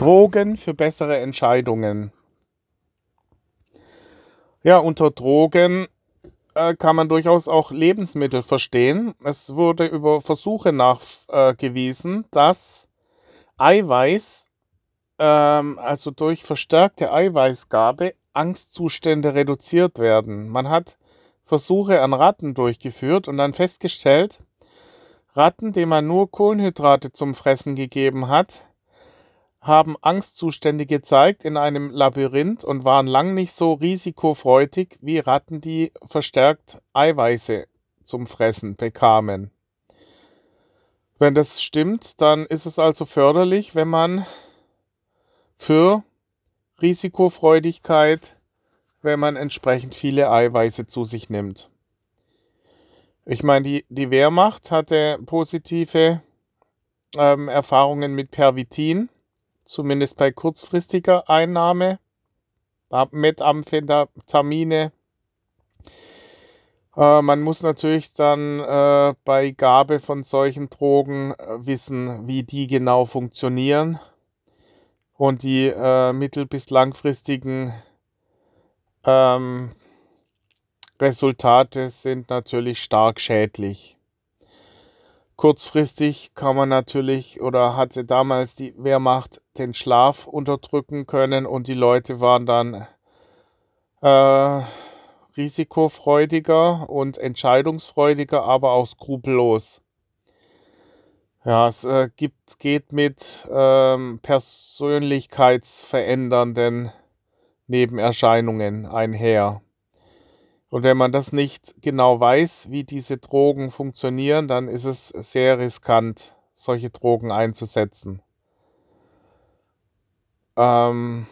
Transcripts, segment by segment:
Drogen für bessere Entscheidungen. Ja, unter Drogen äh, kann man durchaus auch Lebensmittel verstehen. Es wurde über Versuche nachgewiesen, dass Eiweiß, ähm, also durch verstärkte Eiweißgabe, Angstzustände reduziert werden. Man hat Versuche an Ratten durchgeführt und dann festgestellt, Ratten, denen man nur Kohlenhydrate zum Fressen gegeben hat, haben Angstzustände gezeigt in einem Labyrinth und waren lang nicht so risikofreudig wie Ratten, die verstärkt Eiweiße zum Fressen bekamen. Wenn das stimmt, dann ist es also förderlich, wenn man für Risikofreudigkeit, wenn man entsprechend viele Eiweiße zu sich nimmt. Ich meine, die, die Wehrmacht hatte positive ähm, Erfahrungen mit Pervitin zumindest bei kurzfristiger Einnahme, Methamphetamine. Äh, man muss natürlich dann äh, bei Gabe von solchen Drogen äh, wissen, wie die genau funktionieren. Und die äh, mittel- bis langfristigen ähm, Resultate sind natürlich stark schädlich. Kurzfristig kann man natürlich oder hatte damals die Wehrmacht den Schlaf unterdrücken können und die Leute waren dann äh, risikofreudiger und entscheidungsfreudiger, aber auch skrupellos. Ja, es äh, gibt, geht mit ähm, persönlichkeitsverändernden Nebenerscheinungen einher. Und wenn man das nicht genau weiß, wie diese Drogen funktionieren, dann ist es sehr riskant, solche Drogen einzusetzen. Ähm,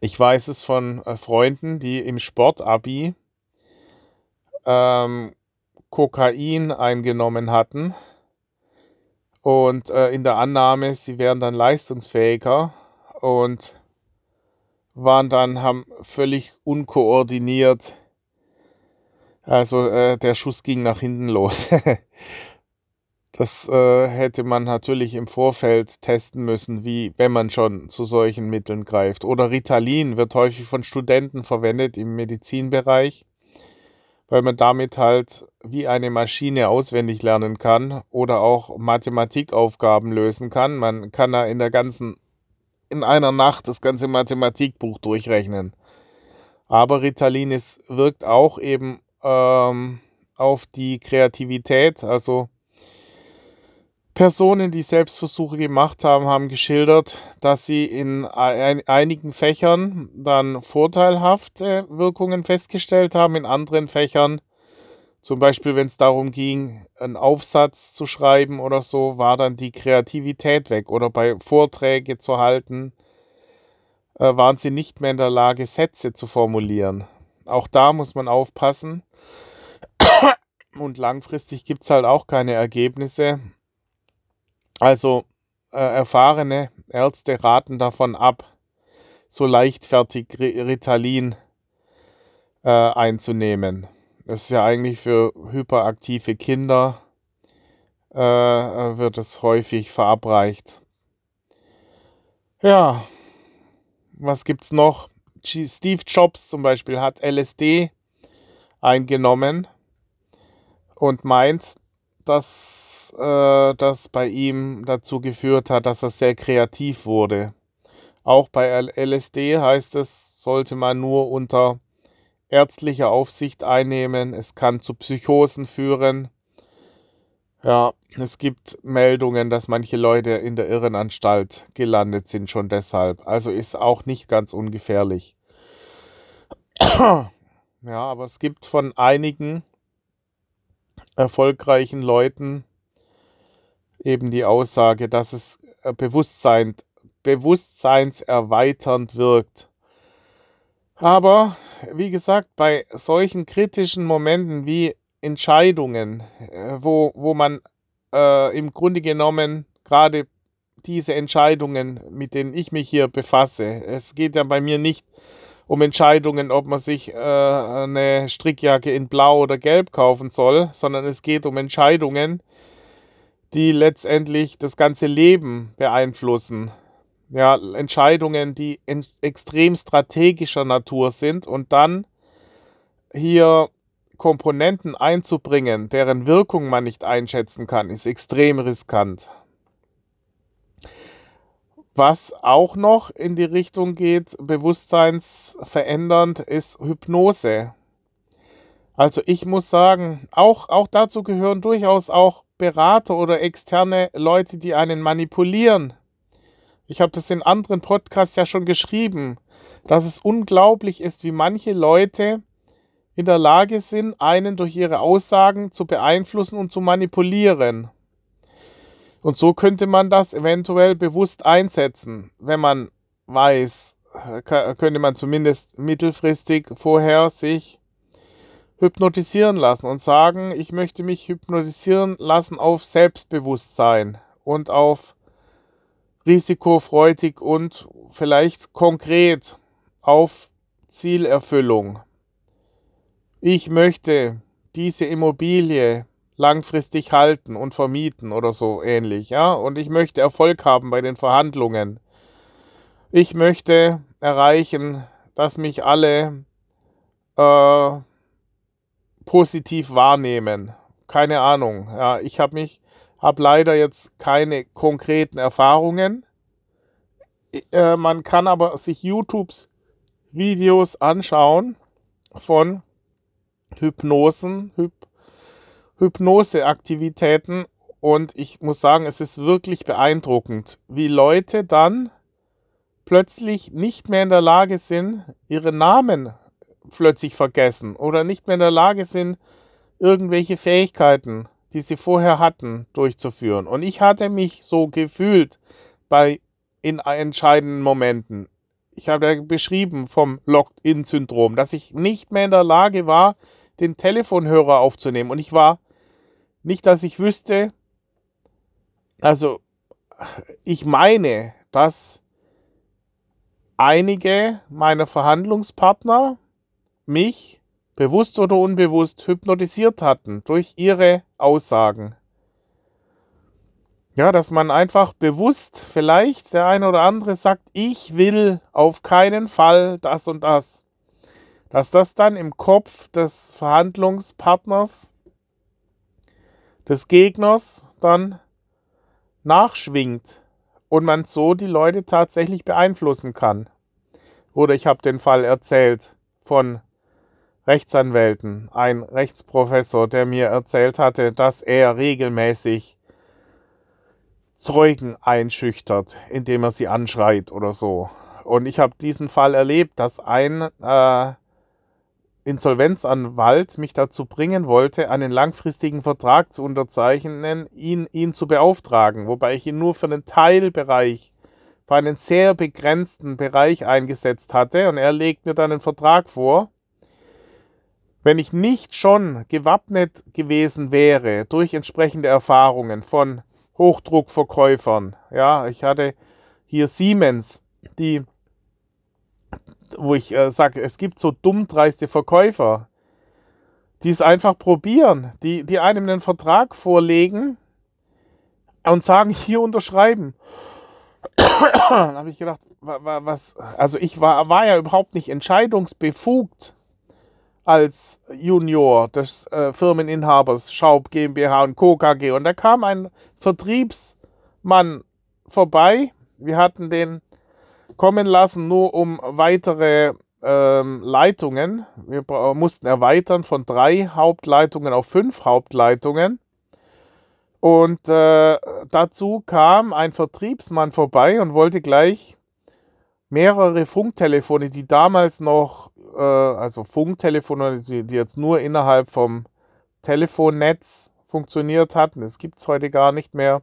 ich weiß es von äh, Freunden, die im Sportabi ähm, Kokain eingenommen hatten und äh, in der Annahme, sie wären dann leistungsfähiger und waren dann, haben völlig unkoordiniert, also äh, der Schuss ging nach hinten los. das äh, hätte man natürlich im Vorfeld testen müssen, wie wenn man schon zu solchen Mitteln greift. Oder Ritalin wird häufig von Studenten verwendet im Medizinbereich, weil man damit halt wie eine Maschine auswendig lernen kann oder auch Mathematikaufgaben lösen kann. Man kann da in der ganzen in einer Nacht das ganze Mathematikbuch durchrechnen. Aber Ritalin ist, wirkt auch eben ähm, auf die Kreativität. Also Personen, die Selbstversuche gemacht haben, haben geschildert, dass sie in ein, einigen Fächern dann vorteilhafte Wirkungen festgestellt haben, in anderen Fächern zum Beispiel, wenn es darum ging, einen Aufsatz zu schreiben oder so, war dann die Kreativität weg. Oder bei Vorträge zu halten, äh, waren sie nicht mehr in der Lage, Sätze zu formulieren. Auch da muss man aufpassen. Und langfristig gibt es halt auch keine Ergebnisse. Also äh, erfahrene Ärzte raten davon ab, so leichtfertig Ritalin äh, einzunehmen. Das ist ja eigentlich für hyperaktive Kinder äh, äh, wird es häufig verabreicht. Ja, was gibt's noch? Steve Jobs zum Beispiel hat LSD eingenommen und meint, dass äh, das bei ihm dazu geführt hat, dass er sehr kreativ wurde. Auch bei LSD heißt es, sollte man nur unter ärztliche Aufsicht einnehmen. Es kann zu Psychosen führen. Ja, es gibt Meldungen, dass manche Leute in der Irrenanstalt gelandet sind, schon deshalb. Also ist auch nicht ganz ungefährlich. Ja, aber es gibt von einigen erfolgreichen Leuten eben die Aussage, dass es äh, Bewusstsein, bewusstseinserweiternd wirkt. Aber wie gesagt, bei solchen kritischen Momenten wie Entscheidungen, äh, wo, wo man äh, im Grunde genommen gerade diese Entscheidungen, mit denen ich mich hier befasse, es geht ja bei mir nicht um Entscheidungen, ob man sich äh, eine Strickjacke in Blau oder Gelb kaufen soll, sondern es geht um Entscheidungen, die letztendlich das ganze Leben beeinflussen. Ja, Entscheidungen, die extrem strategischer Natur sind und dann hier Komponenten einzubringen, deren Wirkung man nicht einschätzen kann, ist extrem riskant. Was auch noch in die Richtung geht, bewusstseinsverändernd, ist Hypnose. Also ich muss sagen, auch, auch dazu gehören durchaus auch Berater oder externe Leute, die einen manipulieren. Ich habe das in anderen Podcasts ja schon geschrieben, dass es unglaublich ist, wie manche Leute in der Lage sind, einen durch ihre Aussagen zu beeinflussen und zu manipulieren. Und so könnte man das eventuell bewusst einsetzen, wenn man weiß, könnte man zumindest mittelfristig vorher sich hypnotisieren lassen und sagen, ich möchte mich hypnotisieren lassen auf Selbstbewusstsein und auf risikofreudig und vielleicht konkret auf Zielerfüllung. Ich möchte diese Immobilie langfristig halten und vermieten oder so ähnlich, ja. Und ich möchte Erfolg haben bei den Verhandlungen. Ich möchte erreichen, dass mich alle äh, positiv wahrnehmen. Keine Ahnung. Ja, ich habe mich, habe leider jetzt keine konkreten Erfahrungen. Äh, man kann aber sich YouTubes Videos anschauen von Hypnosen, Hyp Hypnoseaktivitäten und ich muss sagen, es ist wirklich beeindruckend, wie Leute dann plötzlich nicht mehr in der Lage sind, ihre Namen plötzlich vergessen oder nicht mehr in der Lage sind, irgendwelche Fähigkeiten, die sie vorher hatten, durchzuführen. Und ich hatte mich so gefühlt bei in entscheidenden Momenten. Ich habe ja beschrieben vom Locked-in-Syndrom, dass ich nicht mehr in der Lage war, den Telefonhörer aufzunehmen. Und ich war nicht, dass ich wüsste, also ich meine, dass einige meiner Verhandlungspartner mich bewusst oder unbewusst hypnotisiert hatten durch ihre Aussagen. Ja, dass man einfach bewusst vielleicht der eine oder andere sagt, ich will auf keinen Fall das und das. Dass das dann im Kopf des Verhandlungspartners des Gegners dann nachschwingt und man so die Leute tatsächlich beeinflussen kann. Oder ich habe den Fall erzählt von Rechtsanwälten, ein Rechtsprofessor, der mir erzählt hatte, dass er regelmäßig Zeugen einschüchtert, indem er sie anschreit oder so. Und ich habe diesen Fall erlebt, dass ein äh, Insolvenzanwalt mich dazu bringen wollte, einen langfristigen Vertrag zu unterzeichnen, ihn, ihn zu beauftragen, wobei ich ihn nur für einen Teilbereich, für einen sehr begrenzten Bereich eingesetzt hatte und er legt mir dann einen Vertrag vor. Wenn ich nicht schon gewappnet gewesen wäre durch entsprechende Erfahrungen von Hochdruckverkäufern, ja, ich hatte hier Siemens, die wo ich äh, sage, es gibt so dummdreiste Verkäufer, die es einfach probieren, die, die einem einen Vertrag vorlegen und sagen, hier unterschreiben. Dann habe ich gedacht, was, also ich war, war ja überhaupt nicht entscheidungsbefugt als Junior des äh, Firmeninhabers Schaub GmbH und Co. KG. Und da kam ein Vertriebsmann vorbei. Wir hatten den kommen lassen, nur um weitere ähm, Leitungen. Wir mussten erweitern von drei Hauptleitungen auf fünf Hauptleitungen. Und äh, dazu kam ein Vertriebsmann vorbei und wollte gleich mehrere Funktelefone, die damals noch, äh, also Funktelefone, die, die jetzt nur innerhalb vom Telefonnetz funktioniert hatten, das gibt es heute gar nicht mehr,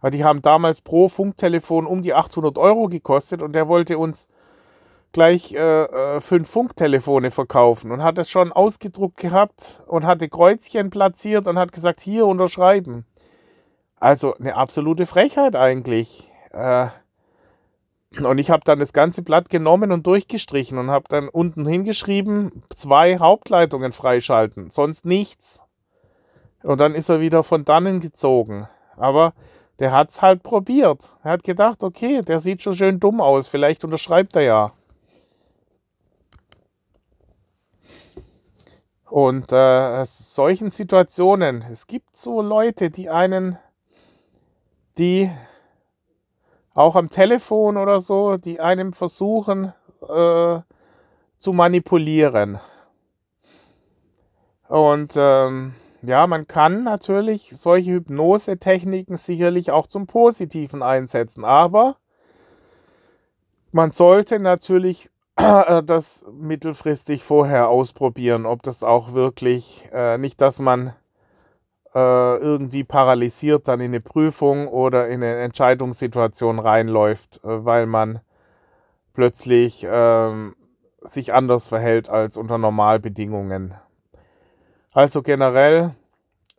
weil die haben damals pro Funktelefon um die 800 Euro gekostet und der wollte uns gleich äh, äh, fünf Funktelefone verkaufen und hat es schon ausgedruckt gehabt und hatte Kreuzchen platziert und hat gesagt, hier unterschreiben. Also eine absolute Frechheit eigentlich. Äh, und ich habe dann das ganze Blatt genommen und durchgestrichen und habe dann unten hingeschrieben, zwei Hauptleitungen freischalten, sonst nichts. Und dann ist er wieder von dannen gezogen. Aber der hat es halt probiert. Er hat gedacht, okay, der sieht schon schön dumm aus, vielleicht unterschreibt er ja. Und äh, solchen Situationen, es gibt so Leute, die einen, die auch am Telefon oder so, die einem versuchen äh, zu manipulieren. Und ähm, ja, man kann natürlich solche Hypnose-Techniken sicherlich auch zum Positiven einsetzen, aber man sollte natürlich äh, das mittelfristig vorher ausprobieren, ob das auch wirklich, äh, nicht, dass man äh, irgendwie paralysiert dann in eine Prüfung oder in eine Entscheidungssituation reinläuft, äh, weil man plötzlich ähm, sich anders verhält als unter Normalbedingungen. Also generell,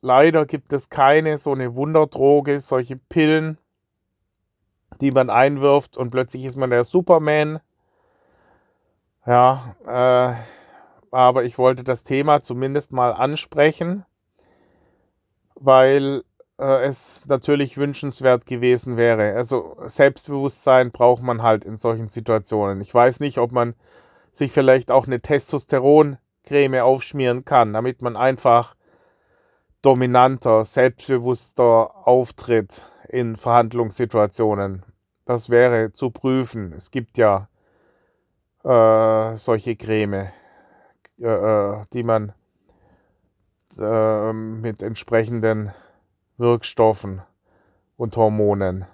leider gibt es keine so eine Wunderdroge, solche Pillen, die man einwirft und plötzlich ist man der Superman ja, äh, aber ich wollte das Thema zumindest mal ansprechen, weil äh, es natürlich wünschenswert gewesen wäre. Also Selbstbewusstsein braucht man halt in solchen Situationen. Ich weiß nicht, ob man sich vielleicht auch eine Testosteroncreme aufschmieren kann, damit man einfach dominanter, selbstbewusster auftritt in Verhandlungssituationen. Das wäre zu prüfen. Es gibt ja äh, solche Creme, äh, äh, die man äh, mit entsprechenden Wirkstoffen und Hormonen.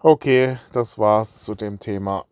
Okay, das war's zu dem Thema.